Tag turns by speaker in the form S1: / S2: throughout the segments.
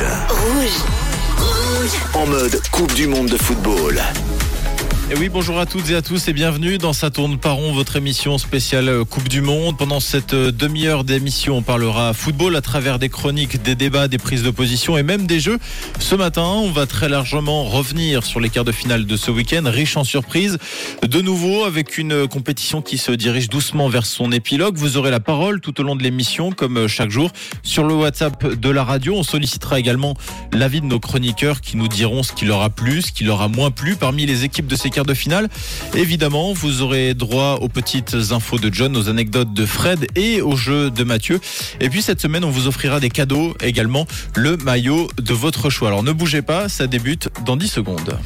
S1: Rouge. Rouge. En mode Coupe du Monde de football.
S2: Et oui, bonjour à toutes et à tous et bienvenue dans Ça tourne par rond, votre émission spéciale euh, Coupe du Monde. Pendant cette euh, demi-heure d'émission, on parlera football à travers des chroniques, des débats, des prises de position et même des jeux. Ce matin, on va très largement revenir sur les quarts de finale de ce week-end, riche en surprises. De nouveau, avec une compétition qui se dirige doucement vers son épilogue. Vous aurez la parole tout au long de l'émission, comme euh, chaque jour. Sur le WhatsApp de la radio, on sollicitera également l'avis de nos chroniqueurs qui nous diront ce qui leur a plu, ce qui leur a moins plu parmi les équipes de ces de finale. Évidemment, vous aurez droit aux petites infos de John, aux anecdotes de Fred et au jeu de Mathieu. Et puis cette semaine, on vous offrira des cadeaux, également le maillot de votre choix. Alors ne bougez pas, ça débute dans 10 secondes.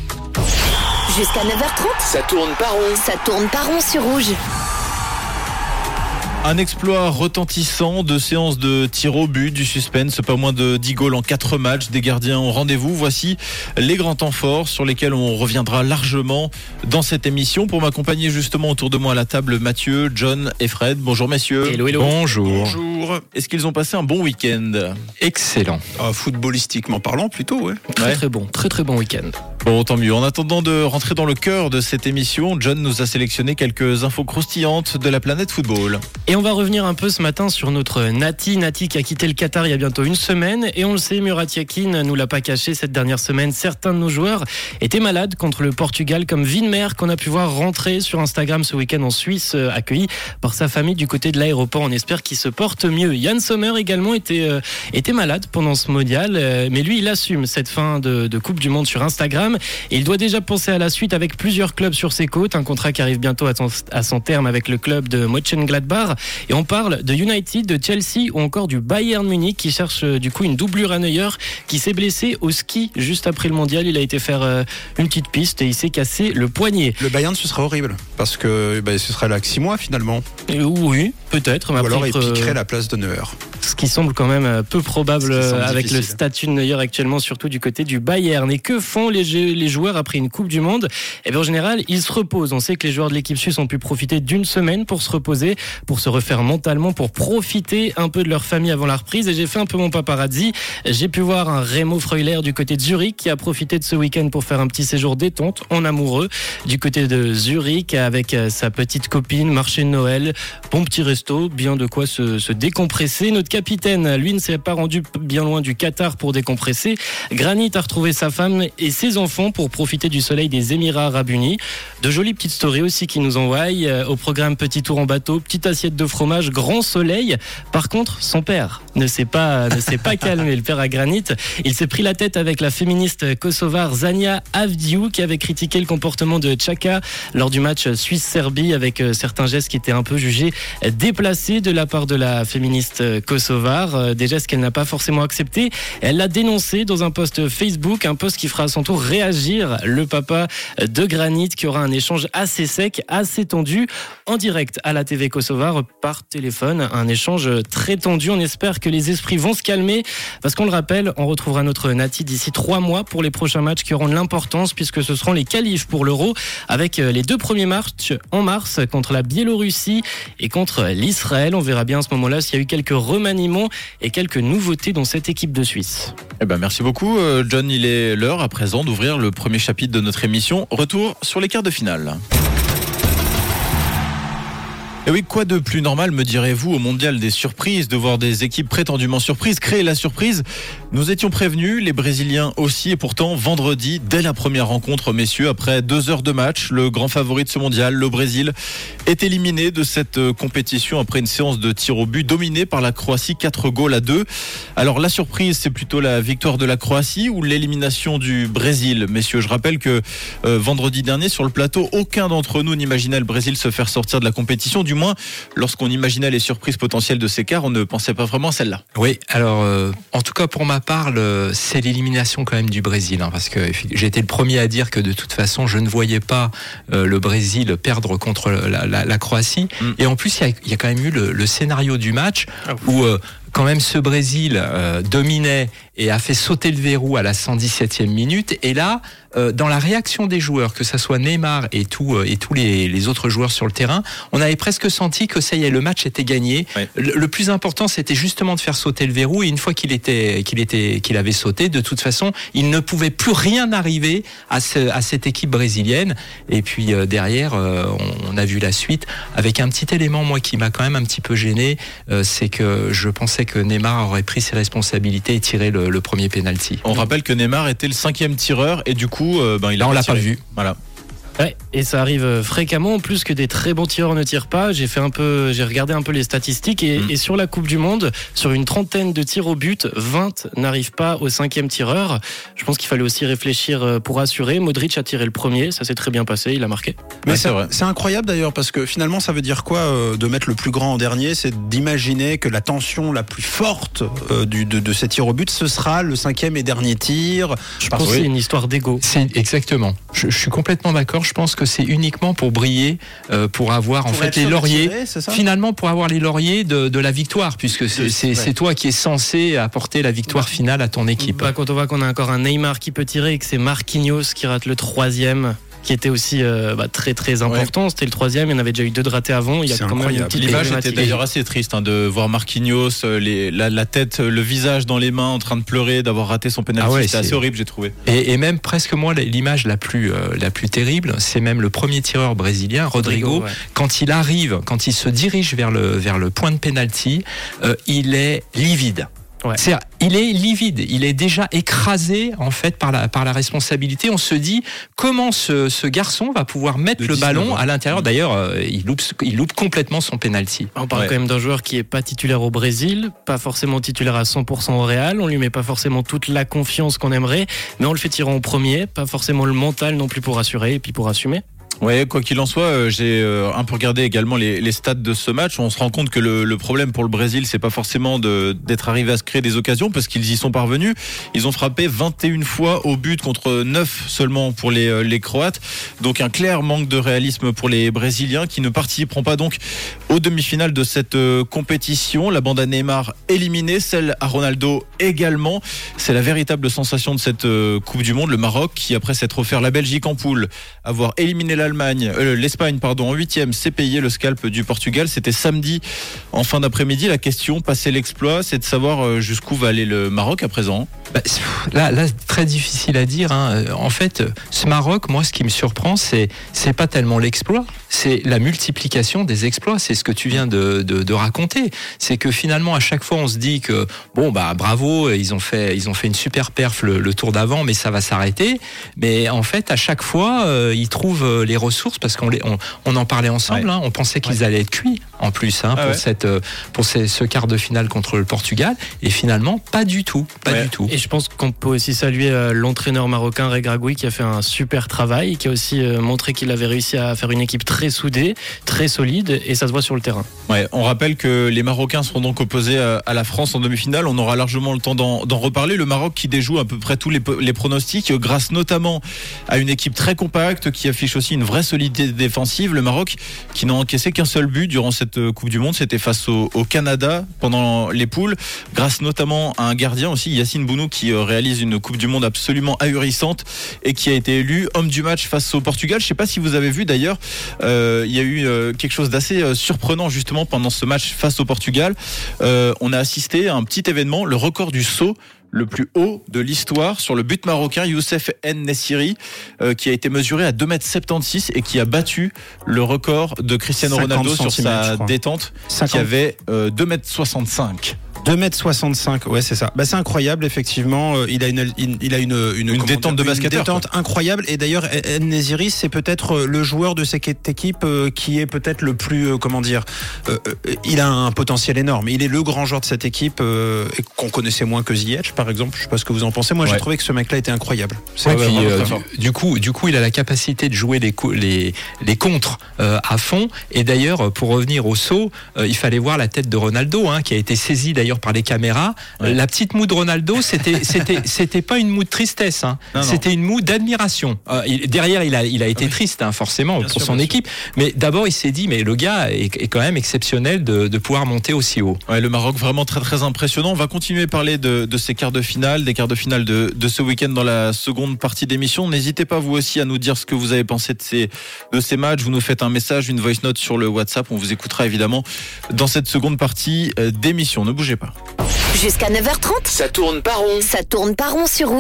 S3: Jusqu'à 9h30,
S1: Ça tourne par rond.
S3: ça tourne par rond sur rouge.
S2: Un exploit retentissant de séances de tir au but, du suspense, pas moins de 10 goals en 4 matchs, des gardiens au rendez-vous. Voici les grands temps forts sur lesquels on reviendra largement dans cette émission. Pour m'accompagner justement autour de moi à la table, Mathieu, John et Fred. Bonjour messieurs.
S4: Hello, hello.
S5: Bonjour.
S2: Bonjour. Est-ce qu'ils ont passé un bon week-end
S5: Excellent.
S4: Ah, footballistiquement parlant, plutôt, ouais.
S5: Très
S2: Ouais.
S5: très bon, très très bon week-end.
S2: Bon, tant mieux. En attendant de rentrer dans le cœur de cette émission, John nous a sélectionné quelques infos croustillantes de la planète football.
S5: Et on va revenir un peu ce matin sur notre Nati, Nati qui a quitté le Qatar il y a bientôt une semaine. Et on le sait, Murat Yakin nous l'a pas caché cette dernière semaine. Certains de nos joueurs étaient malades contre le Portugal, comme Vinmer qu'on a pu voir rentrer sur Instagram ce week-end en Suisse, euh, accueilli par sa famille du côté de l'aéroport. On espère qu'il se porte mieux. Yann Sommer également était, euh, était malade pendant ce mondial, euh, mais lui il assume cette fin de, de Coupe du Monde sur Instagram. Et il doit déjà penser à la suite avec plusieurs clubs sur ses côtes. Un contrat qui arrive bientôt à, son- à son terme avec le club de Mönchengladbach. Et on parle de United, de Chelsea ou encore du Bayern Munich qui cherche euh, du coup une doublure à Neuer qui s'est blessé au ski juste après le mondial. Il a été faire une petite piste et il s'est cassé le poignet.
S4: Le Bayern, ce sera horrible. Parce que bah, ce sera là que 6 mois, finalement.
S5: Et oui, peut-être.
S4: Ou
S5: après,
S4: alors, il piquerait la place de Neuer.
S5: Ce qui semble quand même euh, peu probable euh, avec le statut de Neuer actuellement, surtout du côté du Bayern. Et que font les, joueurs après une Coupe du Monde? Eh bien, en général, ils se reposent. On sait que les joueurs de l'équipe suisse ont pu profiter d'une semaine pour se reposer, pour se refaire mentalement, pour profiter un peu de leur famille avant la reprise. Et j'ai fait un peu mon paparazzi. J'ai pu voir un Remo Freuler du côté de Zurich qui a profité de ce week-end pour faire un petit séjour détente en amoureux du côté de Zurich avec euh, sa petite copine, marché de Noël, bon petit resto, bien de quoi se, se décompresser. Notre capitaine, lui, ne s'est pas rendu bien loin du Qatar pour décompresser. Granit a retrouvé sa femme et ses enfants pour profiter du soleil des Émirats Arabes Unis. De jolies petites stories aussi qui nous envoient euh, au programme petit tour en bateau, petite assiette de fromage, grand soleil. Par contre, son père ne s'est pas ne s'est pas calmé. Le père à Granit, il s'est pris la tête avec la féministe kosovare Zania Avdiou qui avait critiqué le comportement de Chaka lors du match Suisse-Serbie avec euh, certains gestes qui étaient un peu jugés déplacés de la part de la féministe euh, kosovare, Euh, des gestes qu'elle n'a pas forcément acceptés. Elle l'a dénoncé dans un post Facebook, un post qui fera à son tour réagir le papa de Granit qui aura un échange assez sec, assez tendu en direct à la TV kosovare par téléphone. Un échange très tendu. On espère que les esprits vont se calmer parce qu'on le rappelle, on retrouvera notre Nati d'ici trois mois pour les prochains matchs qui auront de l'importance puisque ce seront les qualifs pour l'Euro avec euh, les deux premiers matchs en mars contre la Biélorussie et contre l'Israël. On verra bien à ce moment-là s'il y a eu quelques et quelques nouveautés dans cette équipe de Suisse.
S2: Eh ben, merci beaucoup, euh, John. Il est l'heure à présent d'ouvrir le premier chapitre de notre émission. Retour sur les quarts de finale. Et oui, quoi de plus normal, me direz-vous, au mondial des surprises, de voir des équipes prétendument surprises créer la surprise Nous étions prévenus, les Brésiliens aussi, et pourtant, vendredi, dès la première rencontre, messieurs, après deux heures de match, le grand favori de ce mondial, le Brésil, est éliminé de cette euh, compétition après une séance de tir au but dominée par la Croatie, 4 goals à 2. Alors, la surprise, c'est plutôt la victoire de la Croatie ou l'élimination du Brésil, messieurs Je rappelle que euh, vendredi dernier, sur le plateau, aucun d'entre nous n'imaginait le Brésil se faire sortir de la compétition. Du moins, lorsqu'on imaginait les surprises potentielles de ces quarts, on ne pensait pas vraiment à celle-là.
S6: Oui, alors euh, en tout cas pour ma part, le- c'est l'élimination quand même du Brésil, hein, parce que j'ai été le premier à dire que de toute façon, je ne voyais pas euh, le Brésil perdre contre la, la- la Croatie.
S2: Mm.
S6: Et en plus, il y a, il y a quand même eu le, le scénario du match où euh, quand même ce Brésil euh, dominait et a fait sauter le verrou à la 117e minute. Et là, euh, dans la réaction des joueurs, que ça soit Neymar et, tout, euh, et tous les, les autres joueurs sur le terrain, on avait presque senti que ça y est, le match était gagné.
S2: Ouais.
S6: Le, le plus important, c'était justement de faire sauter le verrou. Et une fois qu'il était, qu'il était, qu'il avait sauté, de toute façon, il ne pouvait plus rien arriver à, ce, à cette équipe brésilienne. Et puis euh, derrière, euh, on, on a vu la suite avec un petit élément, moi, qui m'a quand même un petit peu gêné, euh, c'est que je pensais que Neymar aurait pris ses responsabilités et tiré le, le premier penalty.
S2: On rappelle que Neymar était le cinquième tireur et du coup, euh, ben, il a
S6: Là, on l'a pas vu.
S2: Voilà.
S5: Ouais, et ça arrive euh, fréquemment. En plus que des très bons tireurs ne tirent pas, j'ai fait un peu, j'ai regardé un peu les statistiques et,
S2: Mm.
S5: et sur la Coupe du Monde, sur une trentaine de tirs au but, 20 n'arrivent pas au cinquième tireur. Je pense qu'il fallait aussi réfléchir euh, pour assurer. Modric a tiré le premier, ça s'est très bien passé, il a marqué.
S4: Mais
S2: Ouais,
S4: c'est
S2: c'est vrai.
S4: c'est incroyable d'ailleurs parce que finalement ça veut dire quoi euh, de mettre le plus grand en dernier? C'est d'imaginer que la tension la plus forte euh, du, de, de ces tirs au but ce sera le cinquième et dernier tir.
S5: Je pense que
S2: oui.
S5: c'est une histoire d'ego.
S6: C'est exactement. Je, je suis complètement d'accord. Je pense que c'est uniquement pour briller, euh, pour avoir en fait les lauriers. Finalement, pour avoir les lauriers de, de la victoire, puisque
S4: ouais.
S6: c'est toi qui es censé apporter la victoire
S5: Bah,
S6: finale à ton équipe.
S5: Bah, quand on voit qu'on a encore un Neymar qui peut tirer et que c'est Marquinhos qui rate le troisième, qui était aussi euh, bah, très très important. C'était le troisième, il y en avait déjà eu deux de ratés avant. Il y a quand même une
S4: incroyable.
S5: petite
S2: L'image était d'ailleurs assez triste hein, de voir Marquinhos, euh, les, la, la tête, euh, le visage dans les mains en train de pleurer, d'avoir raté son penalty.
S6: Ah ouais,
S2: C'était
S6: c'est-
S2: assez horrible, j'ai trouvé.
S6: Et, et même presque moi, l'image la plus euh, la plus terrible, c'est même le premier tireur brésilien, Rodrigo,
S5: ouais.
S6: quand il arrive, quand il se dirige vers le vers le point de penalty, euh, il est livide.
S5: Ouais.
S6: C'est- il est livide, il est déjà écrasé en fait par la par la responsabilité. On se dit comment ce, ce garçon va pouvoir mettre le
S4: 19
S6: ballon
S4: ans.
S6: à l'intérieur? D'ailleurs, euh, il loupe il loupe complètement son penalty.
S5: On parle
S2: Ouais.
S5: quand même d'un joueur qui est pas titulaire au Brésil, pas forcément titulaire à 100% au Real. On lui met pas forcément toute la confiance qu'on aimerait, mais on le fait tirer en premier, pas forcément le mental non plus pour assurer et puis pour assumer.
S2: Ouais, quoi qu'il en soit, euh, j'ai euh, un peu regardé également les, les stats de ce match. On se rend compte que le, problème pour le Brésil, c'est pas forcément d'être arrivé à se créer des occasions, parce qu'ils y sont parvenus. Ils ont frappé 21 fois au but contre 9 seulement pour les, euh, les Croates. Donc un clair manque de réalisme pour les Brésiliens qui ne participeront pas donc aux demi-finales de cette compétition. La bande à Neymar éliminée, celle à Ronaldo également. C'est la véritable sensation de cette Coupe du Monde. Le Maroc qui, après s'être offert la Belgique en poule, avoir éliminé euh, l'Espagne pardon en huitième, s'est payé le scalp du Portugal. C'était samedi en fin d'après-midi. La question, passer l'exploit, c'est de savoir euh, jusqu'où va aller le Maroc à présent.
S6: Bah, là, là, très difficile à dire. hein. Euh, En fait, ce Maroc, moi, ce qui me surprend, c'est c'est pas tellement l'exploit, c'est la multiplication des exploits. C'est ce que tu viens de, raconter. C'est que finalement, à chaque fois, on se dit que bon, bah, bravo, ils ont fait, ils ont fait une super perf le, tour d'avant, mais ça va s'arrêter. Mais en fait, à chaque fois, ils trouvent euh, les ressources parce qu'on les, on, on en parlait ensemble.
S2: Ouais.
S6: hein. on pensait qu'ils allaient être cuits en plus hein,
S2: Ah
S6: pour
S2: ouais.
S6: cette, euh, pour ces- ce quart de finale contre le Portugal. Et finalement, pas du tout, pas
S2: Ouais.
S6: du tout.
S5: Et je pense qu'on peut aussi saluer euh, l'entraîneur marocain Regragui qui a fait un super travail, qui a aussi euh, montré qu'il avait réussi à faire une équipe très soudée, très solide, et ça se voit sur le terrain.
S2: Ouais, on rappelle que les Marocains seront donc opposés à, la France en demi-finale. On aura largement le temps d'en d'en reparler. Le Maroc qui déjoue à peu près tous les, les pronostics, grâce notamment à une équipe très compacte qui affiche aussi une vraie solidité défensive. Le Maroc qui n'a encaissé qu'un seul but durant cette Coupe du Monde, c'était face au, Canada pendant les poules, grâce notamment à un gardien aussi, Yacine Bounou, qui euh, réalise une Coupe du Monde absolument ahurissante et qui a été élu homme du match face au Portugal. Je sais pas si vous avez vu d'ailleurs, euh, il y a eu euh, quelque chose d'assez surprenant justement pendant ce match face au Portugal. On a assisté à un petit événement, le record du saut le plus haut de l'histoire sur le but marocain Youssef N Nessiri euh, qui a été mesuré à 2m76 et qui a battu le record de Cristiano
S4: 50
S2: Ronaldo sur sa détente qui
S4: 50.
S2: avait euh, 2m65.
S4: 2m65, ouais c'est ça. Bah, c'est incroyable effectivement. Euh, Il a une, une- il a une une, comment
S2: détente de basketteur,
S4: Une détente incroyable. Et d'ailleurs, Neziri c'est peut-être euh, le joueur de cette équipe euh, qui est peut-être le plus euh, comment dire. euh, il a un potentiel énorme. Il est le grand joueur de cette équipe euh, et qu'on connaissait moins que Ziyech par exemple. Je sais pas ce que vous en pensez. Moi j'ai trouvé que ce mec-là était incroyable. C'est
S6: Ouais, puis, euh, du, coup, du coup, il a la capacité de jouer les, les, les contres euh, à fond. Et d'ailleurs, pour revenir au saut, euh, il fallait voir la tête de Ronaldo, hein, qui a été saisi d'ailleurs d'ailleurs par les caméras.
S2: Ouais.
S6: La petite moue de Ronaldo, c'était c'était c'était pas une moue de tristesse, hein. C'était une moue d'admiration. Euh, derrière, il a il a été triste, hein, forcément,
S2: Bien
S6: pour
S2: sûr,
S6: son équipe. Mais d'abord, il s'est dit, mais le gars est, est quand même exceptionnel de, de pouvoir monter aussi haut.
S2: Ouais, le Maroc vraiment très très impressionnant. On va continuer à parler de, de ces quarts de finale, des quarts de finale de, de ce week-end dans la seconde partie d'émission. N'hésitez pas vous aussi à nous dire ce que vous avez pensé de ces, de ces matchs. Vous nous faites un message, une voice note sur le WhatsApp. On vous écoutera évidemment dans cette seconde partie euh, d'émission. Ne bougez pas.
S3: Jusqu'à 9h30,
S1: Ça tourne pas rond.
S3: ça tourne pas rond sur.